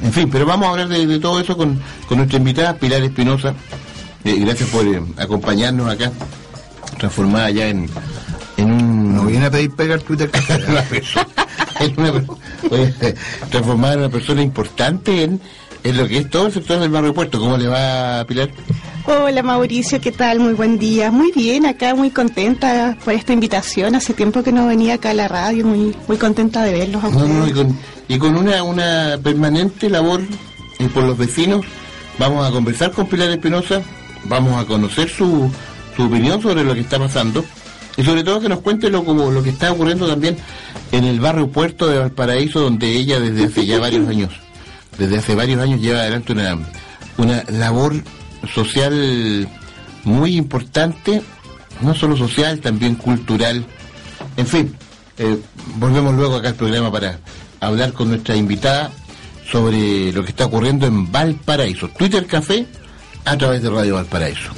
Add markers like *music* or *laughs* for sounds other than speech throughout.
En fin, pero vamos a hablar de, todo eso con, nuestra invitada Pilar Espinosa. Eh, gracias por eh, acompañarnos acá, transformada ya en, en un... No viene a pedir pegar Twitter. *laughs* transformada en una persona importante en, en lo que es todo el sector del barrio puerto. ¿Cómo le va, Pilar? Hola Mauricio, ¿qué tal? Muy buen día. Muy bien, acá muy contenta por esta invitación. Hace tiempo que no venía acá a la radio, muy muy contenta de verlos. y, con, una, una permanente labor eh, por los vecinos, vamos a conversar con Pilar Espinosa, vamos a conocer su, su opinión sobre lo que está pasando y sobre todo que nos cuente lo, como, lo que está ocurriendo también en el barrio Puerto de Valparaíso, donde ella desde hace ya varios años, desde hace varios años lleva adelante una, una labor social muy importante, no solo social, también cultural. En fin, eh, volvemos luego acá al programa para hablar con nuestra invitada sobre lo que está ocurriendo en Valparaíso. Twitter Café a través de Radio Valparaíso.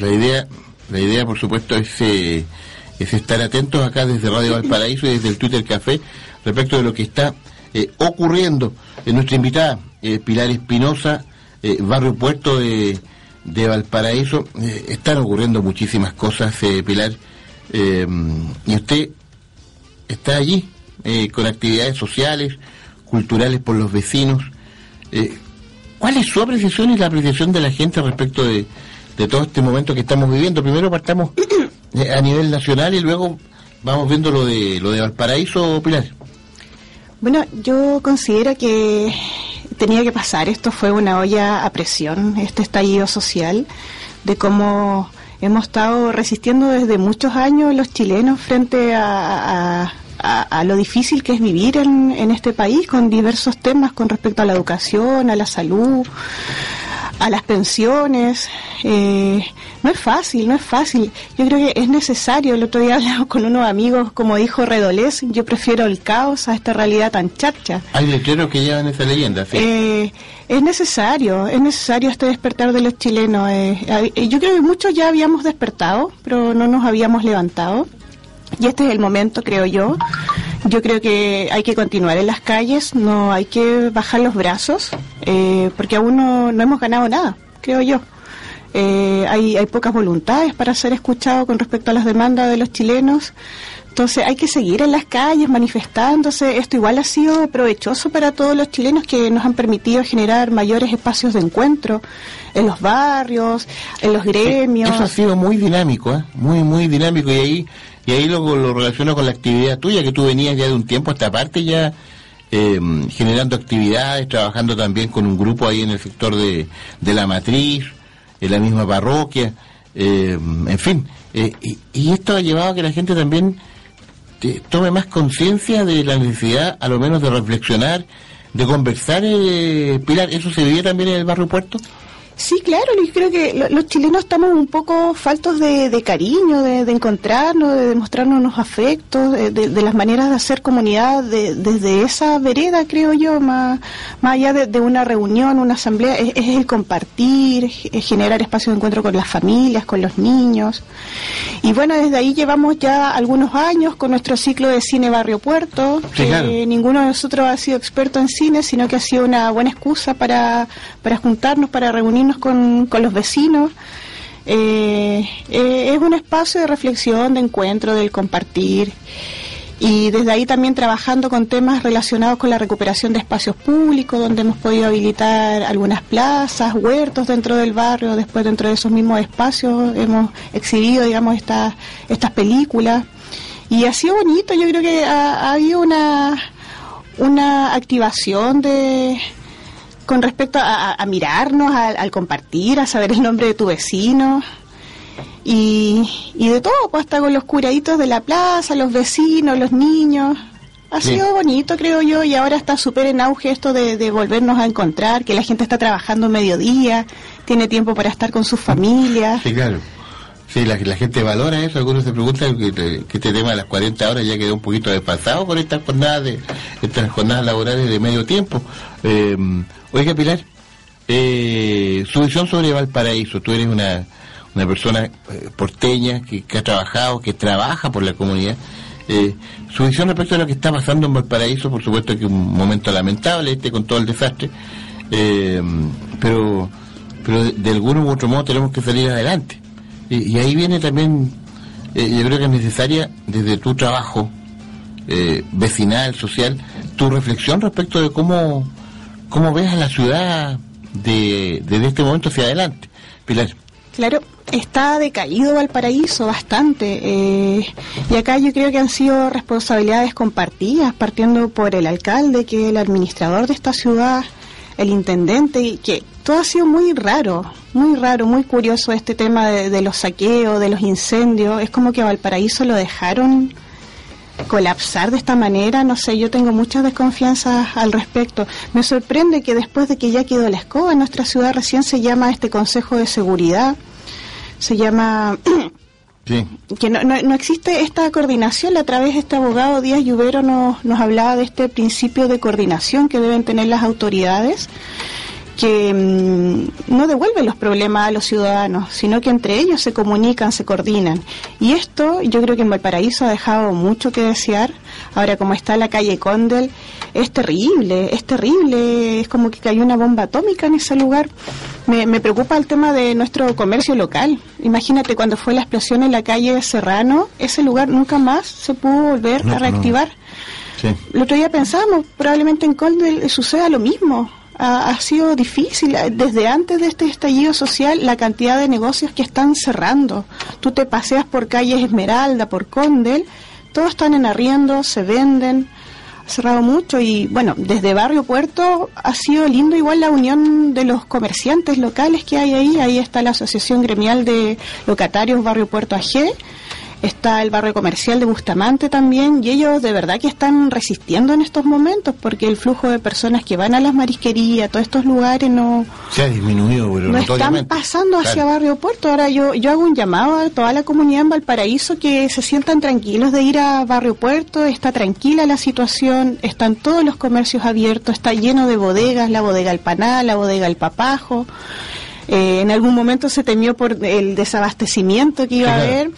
La idea, la idea por supuesto es, eh, es estar atentos acá desde Radio Valparaíso y desde el Twitter Café respecto de lo que está eh, ocurriendo. en nuestra invitada, eh, Pilar Espinosa, eh, Barrio Puerto de, de Valparaíso, están ocurriendo muchísimas cosas, Pilar, y usted está allí con actividades sociales, culturales por los vecinos. ¿Cuál es su apreciación y la apreciación de la gente respecto de, de todo este momento que estamos viviendo? Primero partamos a nivel nacional y luego vamos viendo lo de, lo de Valparaíso, Pilar. Bueno, yo considero que tenía que pasar. Esto fue una olla a presión, este estallido social, de cómo hemos estado resistiendo desde muchos años los chilenos frente a, lo difícil que es vivir en, en este país con diversos temas con respecto a la educación, a la salud, a las pensiones. Eh, no es fácil, no es fácil. Yo creo que es necesario. El otro día *laughs* hablamos con unos amigos, como dijo Redolés, yo prefiero el caos a esta realidad tan chacha. Hay letreros que llevan esa leyenda, eh, es necesario, es necesario este despertar de los chilenos. Eh, yo creo que muchos ya habíamos despertado, pero no nos habíamos levantado. Y este es el momento, creo yo. Yo creo que hay que continuar en las calles, no hay que bajar los brazos, eh, porque aún no, hemos ganado nada, creo yo. Eh, hay, hay pocas voluntades para ser escuchado con respecto a las demandas de los chilenos. Entonces hay que seguir en las calles manifestándose. Esto igual ha sido provechoso para todos los chilenos que nos han permitido generar mayores espacios de encuentro en los barrios, en los gremios. Eso ha sido muy dinámico, ¿eh? muy, muy dinámico. Y ahí y ahí lo, lo relaciono con la actividad tuya, que tú venías ya de un tiempo a esta parte ya eh, generando actividades, trabajando también con un grupo ahí en el sector de, de la matriz, en la misma parroquia, eh, en fin. Eh, y, esto ha llevado a que la gente también tome más conciencia de la necesidad, a lo menos, de reflexionar, de conversar. Pilar, ¿eso se vivía también en el barrio Puerto? Sí, claro, yo creo que los chilenos estamos un poco faltos de, cariño, de, encontrarnos, de demostrarnos unos afectos, de, las maneras de hacer comunidad desde esa vereda, creo yo, más, más allá de, una reunión, una asamblea, es, el compartir, es generar espacios de encuentro con las familias, con los niños. Y bueno, desde ahí llevamos ya algunos años con nuestro ciclo de cine Barrio Puerto. que Ninguno de nosotros ha sido experto en cine, sino que ha sido una buena excusa para, para juntarnos, para reunirnos con, con los vecinos. Eh, eh, es un espacio de reflexión, de encuentro, del compartir y desde ahí también trabajando con temas relacionados con la recuperación de espacios públicos, donde hemos podido habilitar algunas plazas, huertos dentro del barrio, después dentro de esos mismos espacios hemos exhibido, digamos, estas, estas películas. Y ha sido bonito, yo creo que ha habido una, una activación de, con respecto a, mirarnos, al compartir, a saber el nombre de tu vecino y, y de todo, pues hasta con los curaditos de la plaza, los vecinos, los niños. Ha sido bonito, creo yo, y ahora está súper en auge esto de, de, volvernos a encontrar, que la gente está trabajando mediodía, tiene tiempo para estar con sus familias. Sí, claro. Sí, la, gente valora eso. Algunos se preguntan que, este tema de las 40 horas ya quedó un poquito desfasado con estas jornadas, de, estas jornadas laborales de medio tiempo. Eh, oiga, Pilar, eh, su visión sobre Valparaíso. Tú eres una, persona eh, porteña que, ha trabajado, que trabaja por la comunidad. Eh, su visión respecto a lo que está pasando en Valparaíso, por supuesto que un momento lamentable este con todo el desastre, eh, pero, pero de, de algún u otro modo tenemos que salir adelante. Y, y ahí viene también, eh, yo creo que es necesaria desde tu trabajo eh, vecinal, social, tu reflexión respecto de cómo, cómo ves a la ciudad de, desde este momento hacia adelante. Pilar. Claro, está decaído Valparaíso bastante. Eh, y acá yo creo que han sido responsabilidades compartidas, partiendo por el alcalde, que es el administrador de esta ciudad, el intendente, que todo ha sido muy raro, muy raro, muy curioso este tema de, de los saqueos, de los incendios. Es como que a Valparaíso lo dejaron colapsar de esta manera, no sé, yo tengo muchas desconfianzas al respecto. Me sorprende que después de que ya quedó la escoba en nuestra ciudad recién se llama este Consejo de Seguridad, se llama... Sí. *clears throat* que no, no, no, existe esta coordinación, a través de este abogado Díaz Lluvero nos, nos hablaba de este principio de coordinación que deben tener las autoridades que mmm, no devuelven los problemas a los ciudadanos, sino que entre ellos se comunican, se coordinan. Y esto yo creo que en Valparaíso ha dejado mucho que desear. Ahora, como está la calle Condel, es terrible, es terrible, es como que cayó una bomba atómica en ese lugar. Me, me preocupa el tema de nuestro comercio local. Imagínate cuando fue la explosión en la calle Serrano, ese lugar nunca más se pudo volver no, a reactivar. No. Sí. El otro día pensábamos, probablemente en Condel suceda lo mismo ha, ha, sido difícil. Desde antes de este estallido social, la cantidad de negocios que están cerrando. Tú te paseas por calles Esmeralda, por Condel, todos están en arriendo, se venden. Ha cerrado mucho y, bueno, desde Barrio Puerto ha sido lindo igual la unión de los comerciantes locales que hay ahí. Ahí está la Asociación Gremial de Locatarios Barrio Puerto AG está el barrio comercial de Bustamante también, y ellos de verdad que están resistiendo en estos momentos, porque el flujo de personas que van a las marisquerías, todos estos lugares no... Se ha disminuido, pero No están pasando hacia claro. Barrio Puerto. Ahora yo, yo hago un llamado a toda la comunidad en Valparaíso que se sientan tranquilos de ir a Barrio Puerto, está tranquila la situación, están todos los comercios abiertos, está lleno de bodegas, la bodega El Panal, la bodega El Papajo. Eh, en algún momento se temió por el desabastecimiento que iba a haber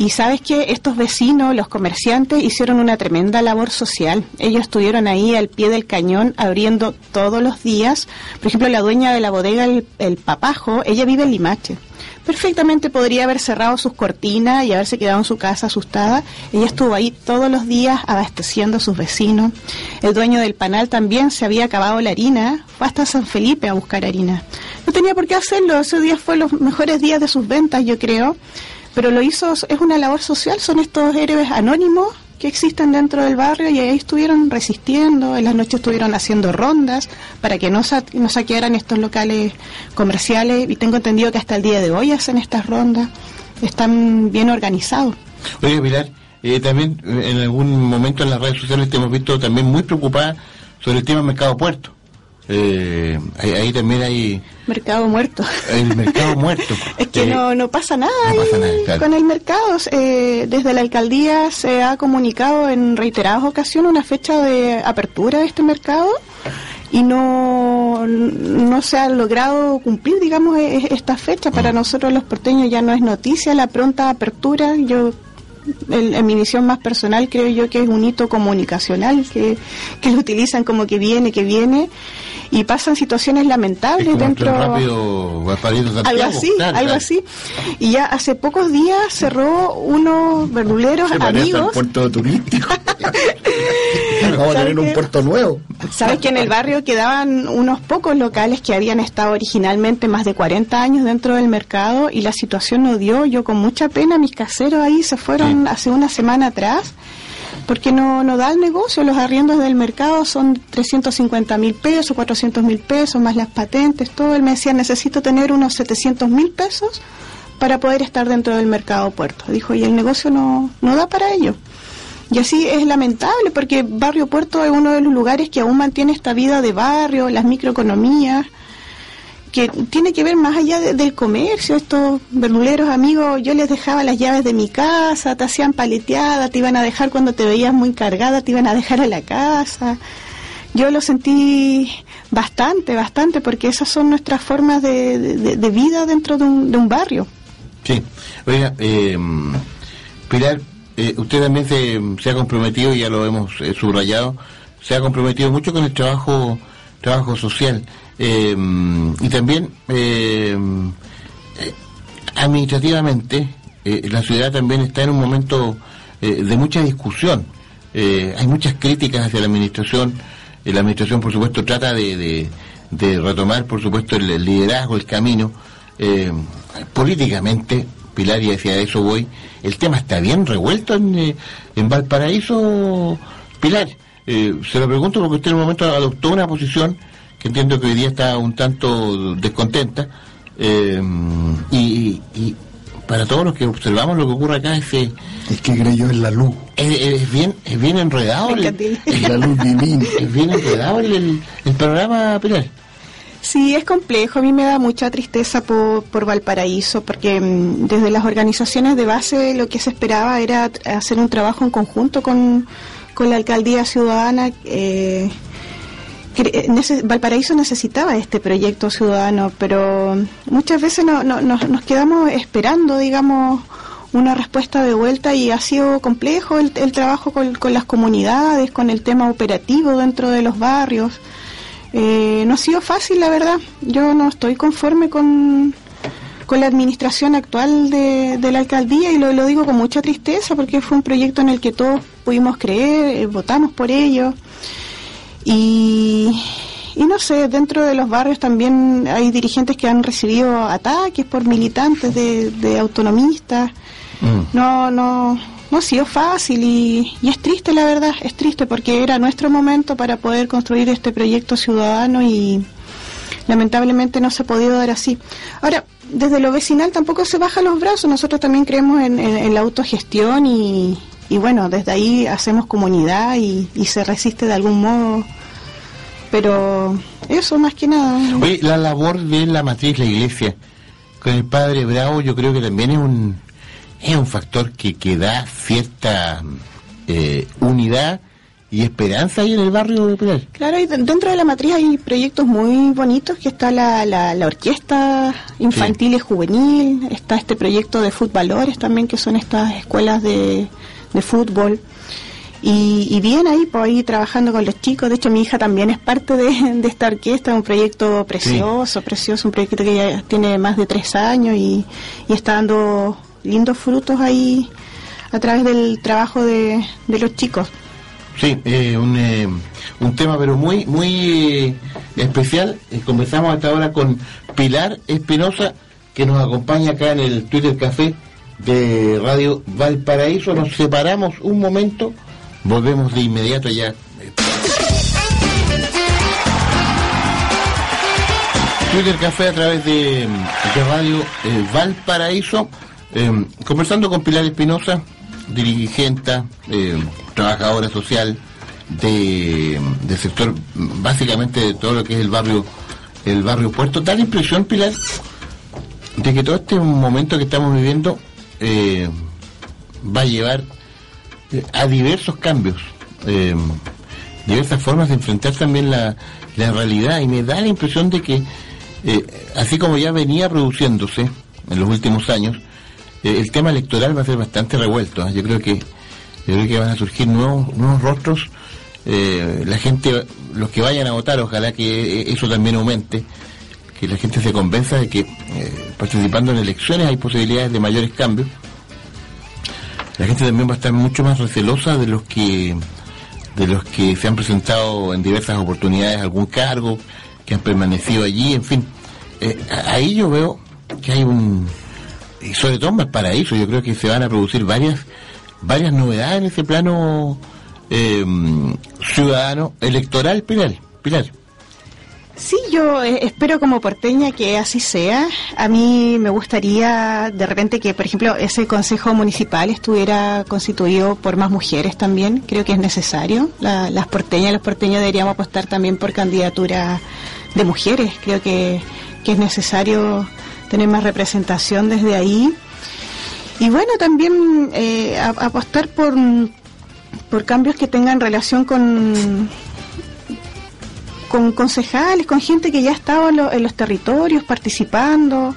y sabes que estos vecinos, los comerciantes, hicieron una tremenda labor social. Ellos estuvieron ahí al pie del cañón abriendo todos los días. Por ejemplo, la dueña de la bodega, el, Papajo, ella vive en Limache. Perfectamente podría haber cerrado sus cortinas y haberse quedado en su casa asustada. Ella estuvo ahí todos los días abasteciendo a sus vecinos. El dueño del panal también se había acabado la harina, fue hasta San Felipe a buscar harina. No tenía por qué hacerlo, ese día fue los mejores días de sus ventas, yo creo pero lo hizo, es una labor social, son estos héroes anónimos que existen dentro del barrio y ahí estuvieron resistiendo, en las noches estuvieron haciendo rondas para que no, sa no saquearan estos locales comerciales y tengo entendido que hasta el día de hoy hacen estas rondas, están bien organizados. Oye, Pilar, eh, también en algún momento en las redes sociales te hemos visto también muy preocupada sobre el tema mercado puerto. Eh, ahí, ahí, también hay mercado muerto el mercado *laughs* muerto es que eh, no, no pasa nada, no pasa nada claro. con el mercado eh, desde la alcaldía se ha comunicado en reiteradas ocasiones una fecha de apertura de este mercado y no, no se ha logrado cumplir, digamos, esta fecha. Para mm. nosotros los porteños ya no es noticia la pronta apertura. Yo en, en, mi visión más personal creo yo que es un hito comunicacional que, que lo utilizan como que viene, que viene y pasan situaciones lamentables dentro rápido, algo así claro, algo claro. así. Y ya hace pocos días cerró unos verduleros amigos. puerto turístico. *laughs* Vamos a tener un puerto nuevo. Sabes que en el barrio quedaban unos pocos locales que habían estado originalmente más de 40 años dentro del mercado y la situación no dio yo con mucha pena mis caseros ahí se fueron sí. hace una semana atrás porque no, no da el negocio, los arriendos del mercado son 350 mil pesos, 400 mil pesos, más las patentes, todo. Él me decía, necesito tener unos 700 mil pesos para poder estar dentro del mercado puerto. Dijo, y el negocio no, no da para ello. Y así es lamentable porque Barrio Puerto es uno de los lugares que aún mantiene esta vida de barrio, las microeconomías, que tiene que ver más allá del comercio. Estos verduleros amigos, yo les dejaba las llaves de mi casa, te hacían paleteada, te iban a dejar cuando te veías muy cargada, te iban a dejar a la casa. Yo lo sentí bastante, bastante, porque esas son nuestras formas de, vida dentro de un, de un barrio. Sí, oiga, eh, Pilar, eh, usted también se, ha comprometido, ya lo hemos eh, subrayado, se ha comprometido mucho con el trabajo trabajo social eh, y también administrativamente la ciudad también está en un momento de mucha discusión. hay muchas críticas hacia la administración. la administración, por supuesto, trata de, retomar, por supuesto, el, liderazgo, el camino. políticamente, Pilar, y hacia eso voy, el tema está bien revuelto en, eh, en Valparaíso, Pilar. Eh, se lo pregunto porque usted en un momento adoptó una posición que entiendo que hoy día está un tanto descontenta. Eh, y, para todos los que observamos lo que ocurre acá es que... Es que creyó en la luz. Es, bien es bien enredado. El, *laughs* la luz divina. Es bien enredado el, el programa, Pilar. Sí, es complejo. A mí me da mucha tristeza por, por Valparaíso, porque mm, desde las organizaciones de base lo que se esperaba era hacer un trabajo en conjunto con, la alcaldía ciudadana. Eh, Valparaíso necesitaba este proyecto ciudadano, pero muchas veces no, nos quedamos esperando, digamos, una respuesta de vuelta y ha sido complejo el, trabajo con, con las comunidades, con el tema operativo dentro de los barrios. Eh, no ha sido fácil, la verdad. Yo no estoy conforme con, con la administración actual de, la alcaldía y lo, digo con mucha tristeza porque fue un proyecto en el que todos pudimos creer, eh, votamos por ello. Y, y no sé, dentro de los barrios también hay dirigentes que han recibido ataques por militantes de, de autonomistas. Mm. No, no, no ha sido fácil y, es triste, la verdad, es triste porque era nuestro momento para poder construir este proyecto ciudadano y lamentablemente no se ha podido dar así. Ahora, desde lo vecinal tampoco se bajan los brazos, nosotros también creemos en, la autogestión y, bueno, desde ahí hacemos comunidad y, se resiste de algún modo. Pero eso más que nada. Oye, la labor de la matriz, la iglesia, con el padre Bravo, yo creo que también es un, es un factor que, que da cierta eh, unidad y esperanza ahí en el barrio de Pilar. Claro, y dentro de la matriz hay proyectos muy bonitos, que está la, la, orquesta infantil y juvenil, está este proyecto de futbolores también, que son estas escuelas de, de fútbol. Y, bien ahí, pues ahí trabajando con los chicos. De hecho, mi hija también es parte de, esta orquesta, un proyecto precioso, precioso, un proyecto que ya tiene más de tres años y, y está dando lindos frutos ahí a través del trabajo de, los chicos. Sí, eh, un, eh, un tema pero muy muy eh, especial. conversamos hasta ahora con Pilar Espinosa, que nos acompaña acá en el Twitter Café de Radio Valparaíso. Nos separamos un momento, volvemos de inmediato ya. Twitter Café a través de, de Radio Valparaíso. Eh, conversando con Pilar Espinosa, dirigente, eh, trabajadora social de, del sector, básicamente de todo lo que es el barrio, el barrio Puerto, da la impresión, Pilar, de que todo este momento que estamos viviendo eh, va a llevar eh, a diversos cambios, diversas formas de enfrentar también la, la realidad y me da la impresión de que, así como ya venía produciéndose en los últimos años, eh, el tema electoral va a ser bastante revuelto. ¿eh? Yo creo que yo creo que van a surgir nuevos nuevos rostros. Eh, la gente, los que vayan a votar, ojalá que eso también aumente, que la gente se convenza de que participando en elecciones hay posibilidades de mayores cambios. La gente también va a estar mucho más recelosa de los que de los que se han presentado en diversas oportunidades algún cargo, que han permanecido allí, en fin. ahí yo veo que hay un, y sobre todo en Paraíso, yo creo que se van a producir varias varias novedades en ese plano eh, ciudadano electoral Pilar Pilar Sí, yo eh, espero como porteña que así sea. A mí me gustaría de repente que, por ejemplo, ese consejo municipal estuviera constituido por más mujeres también. Creo que es necesario. La- las porteñas los porteños deberíamos apostar también por candidatura de mujeres. Creo que, que es necesario tener más representación desde ahí. Y bueno, también eh, apostar por, por cambios que tengan relación con con concejales, con gente que ya estaba en, lo- en los territorios participando.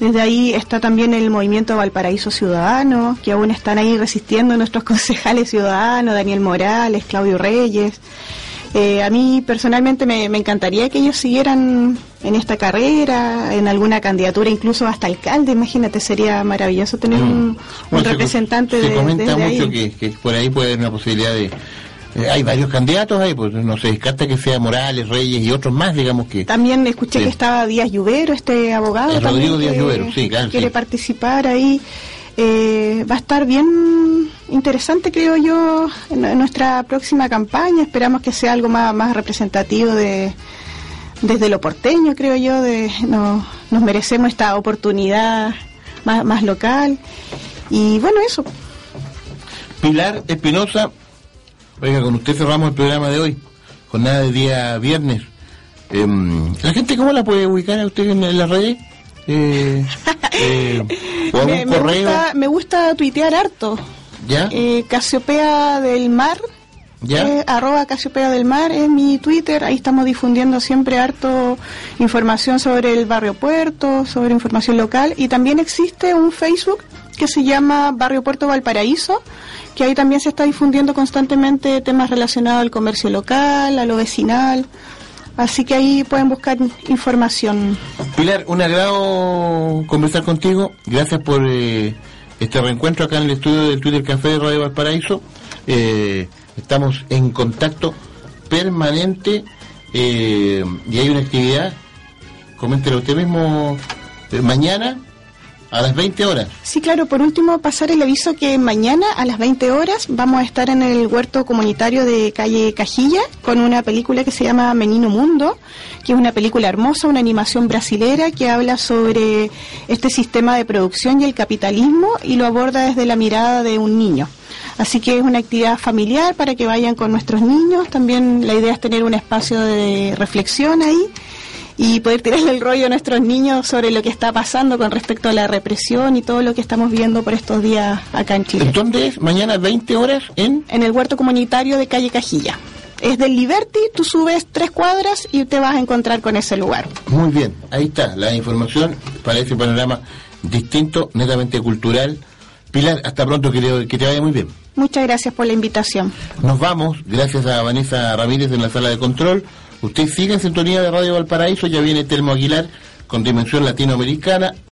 Desde ahí está también el movimiento Valparaíso Ciudadano, que aún están ahí resistiendo *laughs* nuestros concejales ciudadanos, Daniel Morales, Claudio Reyes. Eh, a mí personalmente me, me encantaría que ellos siguieran en esta carrera, en alguna candidatura, incluso hasta alcalde. Imagínate, sería maravilloso tener un, un Mm. Se- representante se, de, comenta desde mucho ahí. que, que por ahí puede haber una posibilidad de eh, hay varios candidatos ahí pues no se descarta que sea Morales Reyes y otros más digamos que También escuché Sí. que estaba Díaz Lluvero, este abogado. Eh, Rodrigo Díaz que Lluvero, sí, claro, Quiere sí. participar ahí. Eh, va a estar bien interesante, creo yo, en, en nuestra próxima campaña. Esperamos que sea algo más, más representativo de desde lo porteño, creo yo. De, no- nos merecemos esta oportunidad más, más local. Y bueno, eso. Pilar Espinosa oiga con usted cerramos el programa de hoy jornada de día viernes. Em, la gente cómo la puede ubicar a usted en, en las redes eh, *laughs* eh, o algún Me, me correo gusta, me gusta tuitear harto. ya Eh, Casiopea del Mar, ya eh, arroba Casiopea del Mar es mi Twitter, ahí estamos difundiendo siempre harto información sobre el barrio Puerto, sobre información local. Y también existe un Facebook que se llama Barrio Puerto Valparaíso, que ahí también se está difundiendo constantemente temas relacionados al comercio local, a lo vecinal, así que ahí pueden buscar información. Pilar, un agrado conversar contigo. Gracias por eh, este reencuentro acá en el estudio del Twitter Café de Radio Valparaíso. Eh, estamos en contacto permanente eh, y hay una actividad, coméntelo usted mismo, eh, mañana a las 20 horas. Sí, claro, por último pasar el aviso que mañana a las 20 horas vamos a estar en el huerto comunitario de calle Cajilla con una película que se llama Menino Mundo, que es una película hermosa, una animación brasilera que habla sobre este sistema de producción y el capitalismo y lo aborda desde la mirada de un niño. Así que es una actividad familiar para que vayan con nuestros niños. También la idea es tener un espacio de reflexión ahí y poder tirarle el rollo a nuestros niños sobre lo que está pasando con respecto a la represión y todo lo que estamos viendo por estos días acá en Chile. ¿Dónde es? Mañana 20 horas en... En el huerto comunitario de calle Cajilla. Es del Liberty, tú subes tres cuadras y te vas a encontrar con ese lugar. Muy bien, ahí está la información para ese panorama distinto, netamente cultural. Pilar, hasta pronto, que que te vaya muy bien. Muchas gracias por la invitación. Nos vamos, gracias a Vanessa Ramírez en la sala de control. Usted sigue en sintonía de Radio Valparaíso, ya viene Telmo Aguilar con Dimensión Latinoamericana.